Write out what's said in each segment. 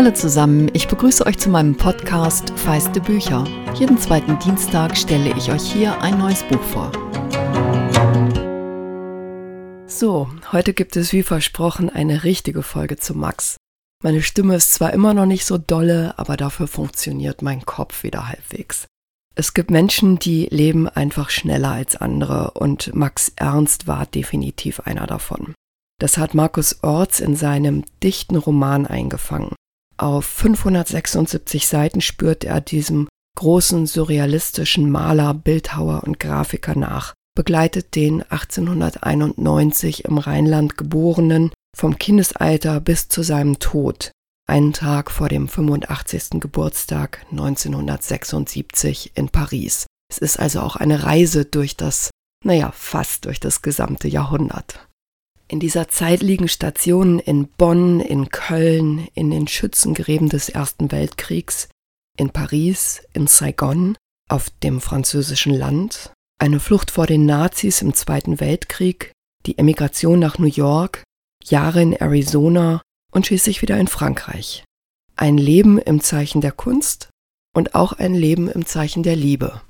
Hallo zusammen, ich begrüße euch zu meinem Podcast Feiste Bücher. Jeden zweiten Dienstag stelle ich euch hier ein neues Buch vor. So, heute gibt es wie versprochen eine richtige Folge zu Max. Meine Stimme ist zwar immer noch nicht so dolle, aber dafür funktioniert mein Kopf wieder halbwegs. Es gibt Menschen, die leben einfach schneller als andere und Max Ernst war definitiv einer davon. Das hat Markus Orts in seinem dichten Roman eingefangen. Auf 576 Seiten spürt er diesem großen surrealistischen Maler, Bildhauer und Grafiker nach, begleitet den 1891 im Rheinland geborenen vom Kindesalter bis zu seinem Tod, einen Tag vor dem 85. Geburtstag 1976 in Paris. Es ist also auch eine Reise durch das, naja, fast durch das gesamte Jahrhundert. In dieser Zeit liegen Stationen in Bonn, in Köln, in den Schützengräben des Ersten Weltkriegs, in Paris, in Saigon, auf dem französischen Land, eine Flucht vor den Nazis im Zweiten Weltkrieg, die Emigration nach New York, Jahre in Arizona und schließlich wieder in Frankreich. Ein Leben im Zeichen der Kunst und auch ein Leben im Zeichen der Liebe.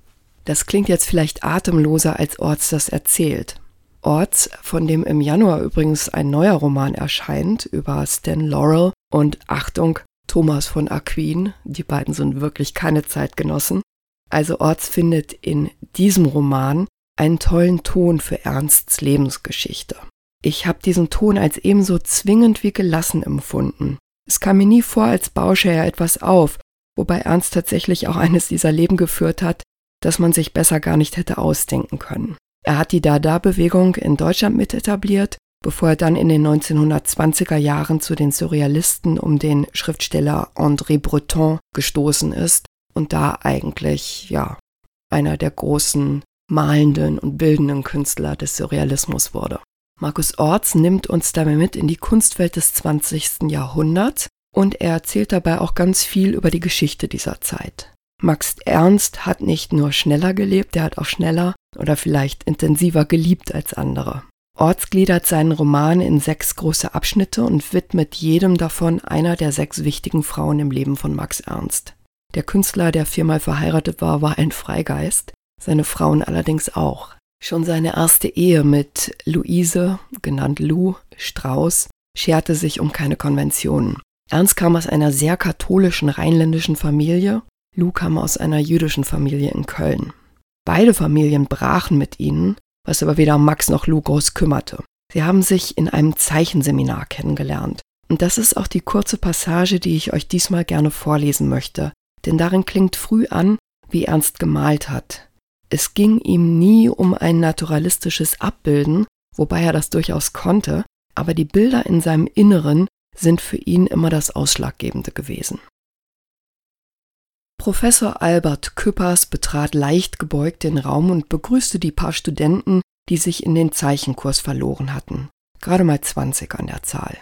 Das klingt jetzt vielleicht atemloser, als Orts das erzählt. Orts, von dem im Januar übrigens ein neuer Roman erscheint über Stan Laurel und Achtung, Thomas von Aquin. Die beiden sind wirklich keine Zeitgenossen. Also Orts findet in diesem Roman einen tollen Ton für Ernsts Lebensgeschichte. Ich habe diesen Ton als ebenso zwingend wie gelassen empfunden. Es kam mir nie vor, als bausche er etwas auf, wobei Ernst tatsächlich auch eines dieser Leben geführt hat, das man sich besser gar nicht hätte ausdenken können. Er hat die Dada-Bewegung in Deutschland mit etabliert, bevor er dann in den 1920er Jahren zu den Surrealisten um den Schriftsteller André Breton gestoßen ist und da eigentlich, ja, einer der großen malenden und bildenden Künstler des Surrealismus wurde. Markus Orts nimmt uns dabei mit in die Kunstwelt des 20. Jahrhunderts und er erzählt dabei auch ganz viel über die Geschichte dieser Zeit. Max Ernst hat nicht nur schneller gelebt, er hat auch schneller oder vielleicht intensiver geliebt als andere. Orts gliedert seinen Roman in sechs große Abschnitte und widmet jedem davon einer der sechs wichtigen Frauen im Leben von Max Ernst. Der Künstler, der viermal verheiratet war, war ein Freigeist, seine Frauen allerdings auch. Schon seine erste Ehe mit Luise, genannt Lou, Strauß, scherte sich um keine Konventionen. Ernst kam aus einer sehr katholischen rheinländischen Familie Lou kam aus einer jüdischen Familie in Köln. Beide Familien brachen mit ihnen, was aber weder Max noch Lou groß kümmerte. Sie haben sich in einem Zeichenseminar kennengelernt. Und das ist auch die kurze Passage, die ich euch diesmal gerne vorlesen möchte, denn darin klingt früh an, wie Ernst gemalt hat. Es ging ihm nie um ein naturalistisches Abbilden, wobei er das durchaus konnte, aber die Bilder in seinem Inneren sind für ihn immer das Ausschlaggebende gewesen. Professor Albert Küppers betrat leicht gebeugt den Raum und begrüßte die paar Studenten, die sich in den Zeichenkurs verloren hatten. Gerade mal 20 an der Zahl.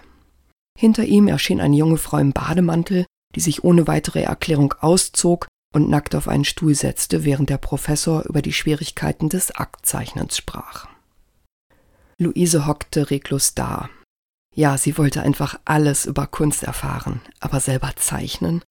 Hinter ihm erschien eine junge Frau im Bademantel, die sich ohne weitere Erklärung auszog und nackt auf einen Stuhl setzte, während der Professor über die Schwierigkeiten des Aktzeichnens sprach. Luise hockte reglos da. Ja, sie wollte einfach alles über Kunst erfahren, aber selber zeichnen?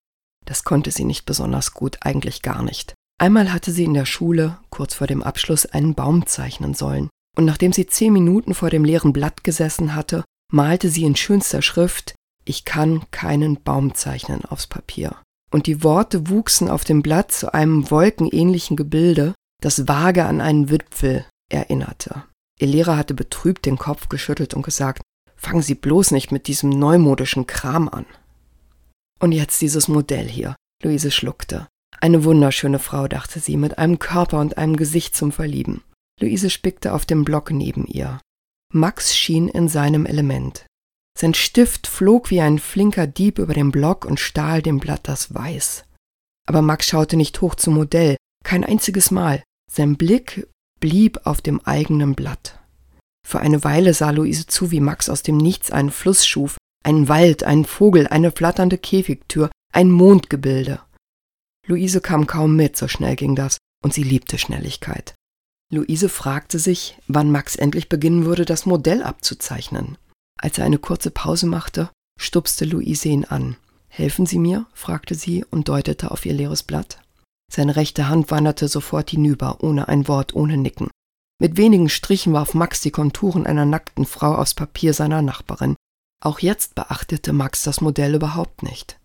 Das konnte sie nicht besonders gut, eigentlich gar nicht. Einmal hatte sie in der Schule, kurz vor dem Abschluss, einen Baum zeichnen sollen. Und nachdem sie zehn Minuten vor dem leeren Blatt gesessen hatte, malte sie in schönster Schrift Ich kann keinen Baum zeichnen aufs Papier. Und die Worte wuchsen auf dem Blatt zu einem wolkenähnlichen Gebilde, das vage an einen Wipfel erinnerte. Ihr Lehrer hatte betrübt den Kopf geschüttelt und gesagt, fangen Sie bloß nicht mit diesem neumodischen Kram an. Und jetzt dieses Modell hier. Luise schluckte. Eine wunderschöne Frau, dachte sie, mit einem Körper und einem Gesicht zum Verlieben. Luise spickte auf dem Block neben ihr. Max schien in seinem Element. Sein Stift flog wie ein flinker Dieb über den Block und stahl dem Blatt das Weiß. Aber Max schaute nicht hoch zum Modell, kein einziges Mal. Sein Blick blieb auf dem eigenen Blatt. Für eine Weile sah Luise zu, wie Max aus dem Nichts einen Fluss schuf, ein Wald, ein Vogel, eine flatternde Käfigtür, ein Mondgebilde. Luise kam kaum mit, so schnell ging das, und sie liebte Schnelligkeit. Luise fragte sich, wann Max endlich beginnen würde, das Modell abzuzeichnen. Als er eine kurze Pause machte, stupste Luise ihn an. Helfen Sie mir? fragte sie und deutete auf ihr leeres Blatt. Seine rechte Hand wanderte sofort hinüber, ohne ein Wort, ohne Nicken. Mit wenigen Strichen warf Max die Konturen einer nackten Frau aufs Papier seiner Nachbarin. Auch jetzt beachtete Max das Modell überhaupt nicht.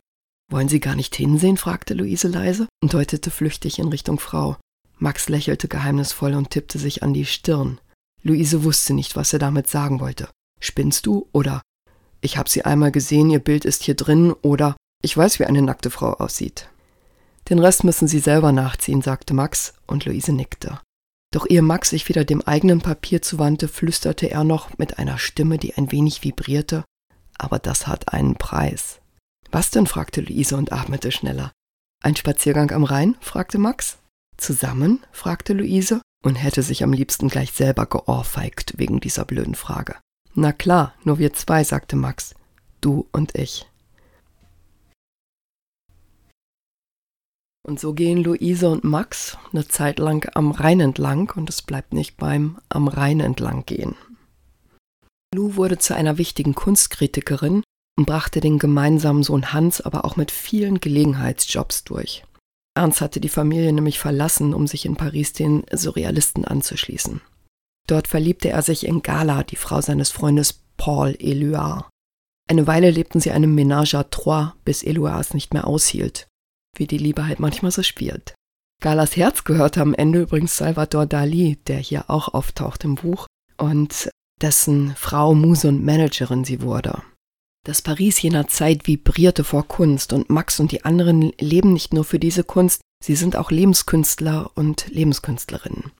Wollen Sie gar nicht hinsehen? fragte Luise leise und deutete flüchtig in Richtung Frau. Max lächelte geheimnisvoll und tippte sich an die Stirn. Luise wusste nicht, was er damit sagen wollte. Spinnst du? Oder ich habe sie einmal gesehen, ihr Bild ist hier drin, oder ich weiß, wie eine nackte Frau aussieht. Den Rest müssen Sie selber nachziehen, sagte Max, und Luise nickte. Doch ehe Max sich wieder dem eigenen Papier zuwandte, flüsterte er noch mit einer Stimme, die ein wenig vibrierte, aber das hat einen Preis. Was denn? fragte Luise und atmete schneller. Ein Spaziergang am Rhein? fragte Max. Zusammen? fragte Luise und hätte sich am liebsten gleich selber geohrfeigt wegen dieser blöden Frage. Na klar, nur wir zwei, sagte Max. Du und ich. Und so gehen Luise und Max eine Zeit lang am Rhein entlang und es bleibt nicht beim am Rhein entlang gehen. Lou wurde zu einer wichtigen Kunstkritikerin und brachte den gemeinsamen Sohn Hans aber auch mit vielen Gelegenheitsjobs durch. Ernst hatte die Familie nämlich verlassen, um sich in Paris den Surrealisten anzuschließen. Dort verliebte er sich in Gala, die Frau seines Freundes Paul Eluard. Eine Weile lebten sie einem Ménage à trois, bis Eluard es nicht mehr aushielt wie die Liebe halt manchmal so spielt. Galas Herz gehörte am Ende übrigens Salvador Dali, der hier auch auftaucht im Buch, und dessen Frau, Muse und Managerin sie wurde. Das Paris jener Zeit vibrierte vor Kunst und Max und die anderen leben nicht nur für diese Kunst, sie sind auch Lebenskünstler und Lebenskünstlerinnen.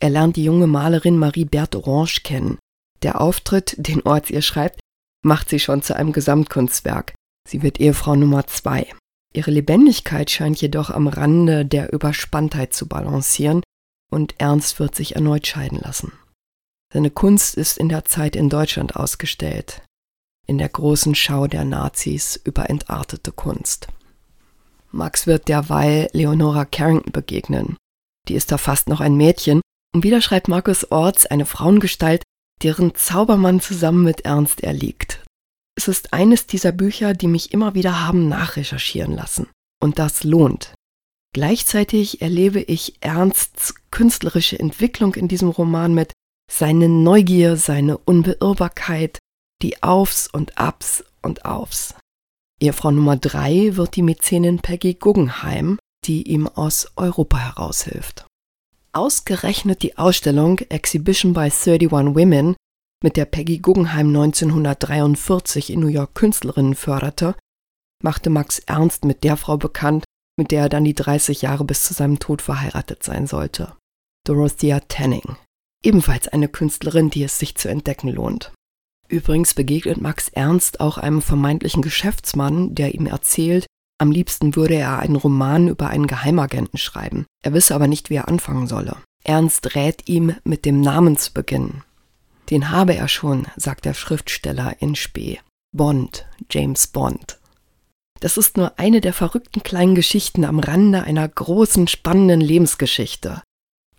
Er lernt die junge Malerin Marie Berthe Orange kennen. Der Auftritt, den Orts ihr schreibt, macht sie schon zu einem Gesamtkunstwerk. Sie wird Ehefrau Nummer zwei. Ihre Lebendigkeit scheint jedoch am Rande der Überspanntheit zu balancieren und Ernst wird sich erneut scheiden lassen. Seine Kunst ist in der Zeit in Deutschland ausgestellt, in der großen Schau der Nazis über entartete Kunst. Max wird derweil Leonora Carrington begegnen. Die ist da fast noch ein Mädchen und wieder schreibt Markus Orts eine Frauengestalt, deren Zaubermann zusammen mit Ernst erliegt. Es ist eines dieser Bücher, die mich immer wieder haben nachrecherchieren lassen. Und das lohnt. Gleichzeitig erlebe ich Ernsts künstlerische Entwicklung in diesem Roman mit seine Neugier, seine Unbeirrbarkeit, die Aufs und Abs und Aufs. Ehefrau Nummer drei wird die Mäzenin Peggy Guggenheim, die ihm aus Europa heraushilft. Ausgerechnet die Ausstellung Exhibition by 31 Women mit der Peggy Guggenheim 1943 in New York Künstlerinnen förderte, machte Max Ernst mit der Frau bekannt, mit der er dann die 30 Jahre bis zu seinem Tod verheiratet sein sollte. Dorothea Tanning. Ebenfalls eine Künstlerin, die es sich zu entdecken lohnt. Übrigens begegnet Max Ernst auch einem vermeintlichen Geschäftsmann, der ihm erzählt, am liebsten würde er einen Roman über einen Geheimagenten schreiben. Er wisse aber nicht, wie er anfangen solle. Ernst rät ihm, mit dem Namen zu beginnen. Den habe er schon, sagt der Schriftsteller in Spee. Bond, James Bond. Das ist nur eine der verrückten kleinen Geschichten am Rande einer großen, spannenden Lebensgeschichte,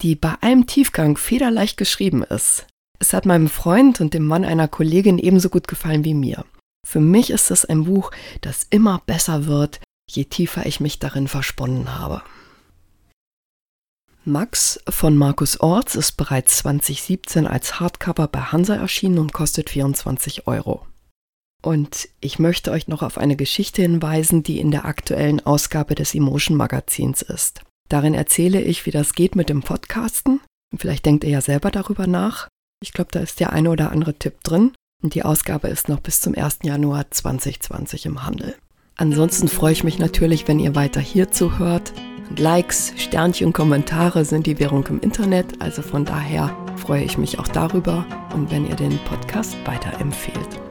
die bei allem Tiefgang federleicht geschrieben ist. Es hat meinem Freund und dem Mann einer Kollegin ebenso gut gefallen wie mir. Für mich ist es ein Buch, das immer besser wird, je tiefer ich mich darin versponnen habe. Max von Markus Orts ist bereits 2017 als Hardcover bei Hansa erschienen und kostet 24 Euro. Und ich möchte euch noch auf eine Geschichte hinweisen, die in der aktuellen Ausgabe des Emotion Magazins ist. Darin erzähle ich, wie das geht mit dem Podcasten. Vielleicht denkt ihr ja selber darüber nach. Ich glaube, da ist der eine oder andere Tipp drin. Und die Ausgabe ist noch bis zum 1. Januar 2020 im Handel. Ansonsten freue ich mich natürlich, wenn ihr weiter hier zuhört. Likes, Sternchen, Kommentare sind die Währung im Internet, also von daher freue ich mich auch darüber und wenn ihr den Podcast weiterempfehlt.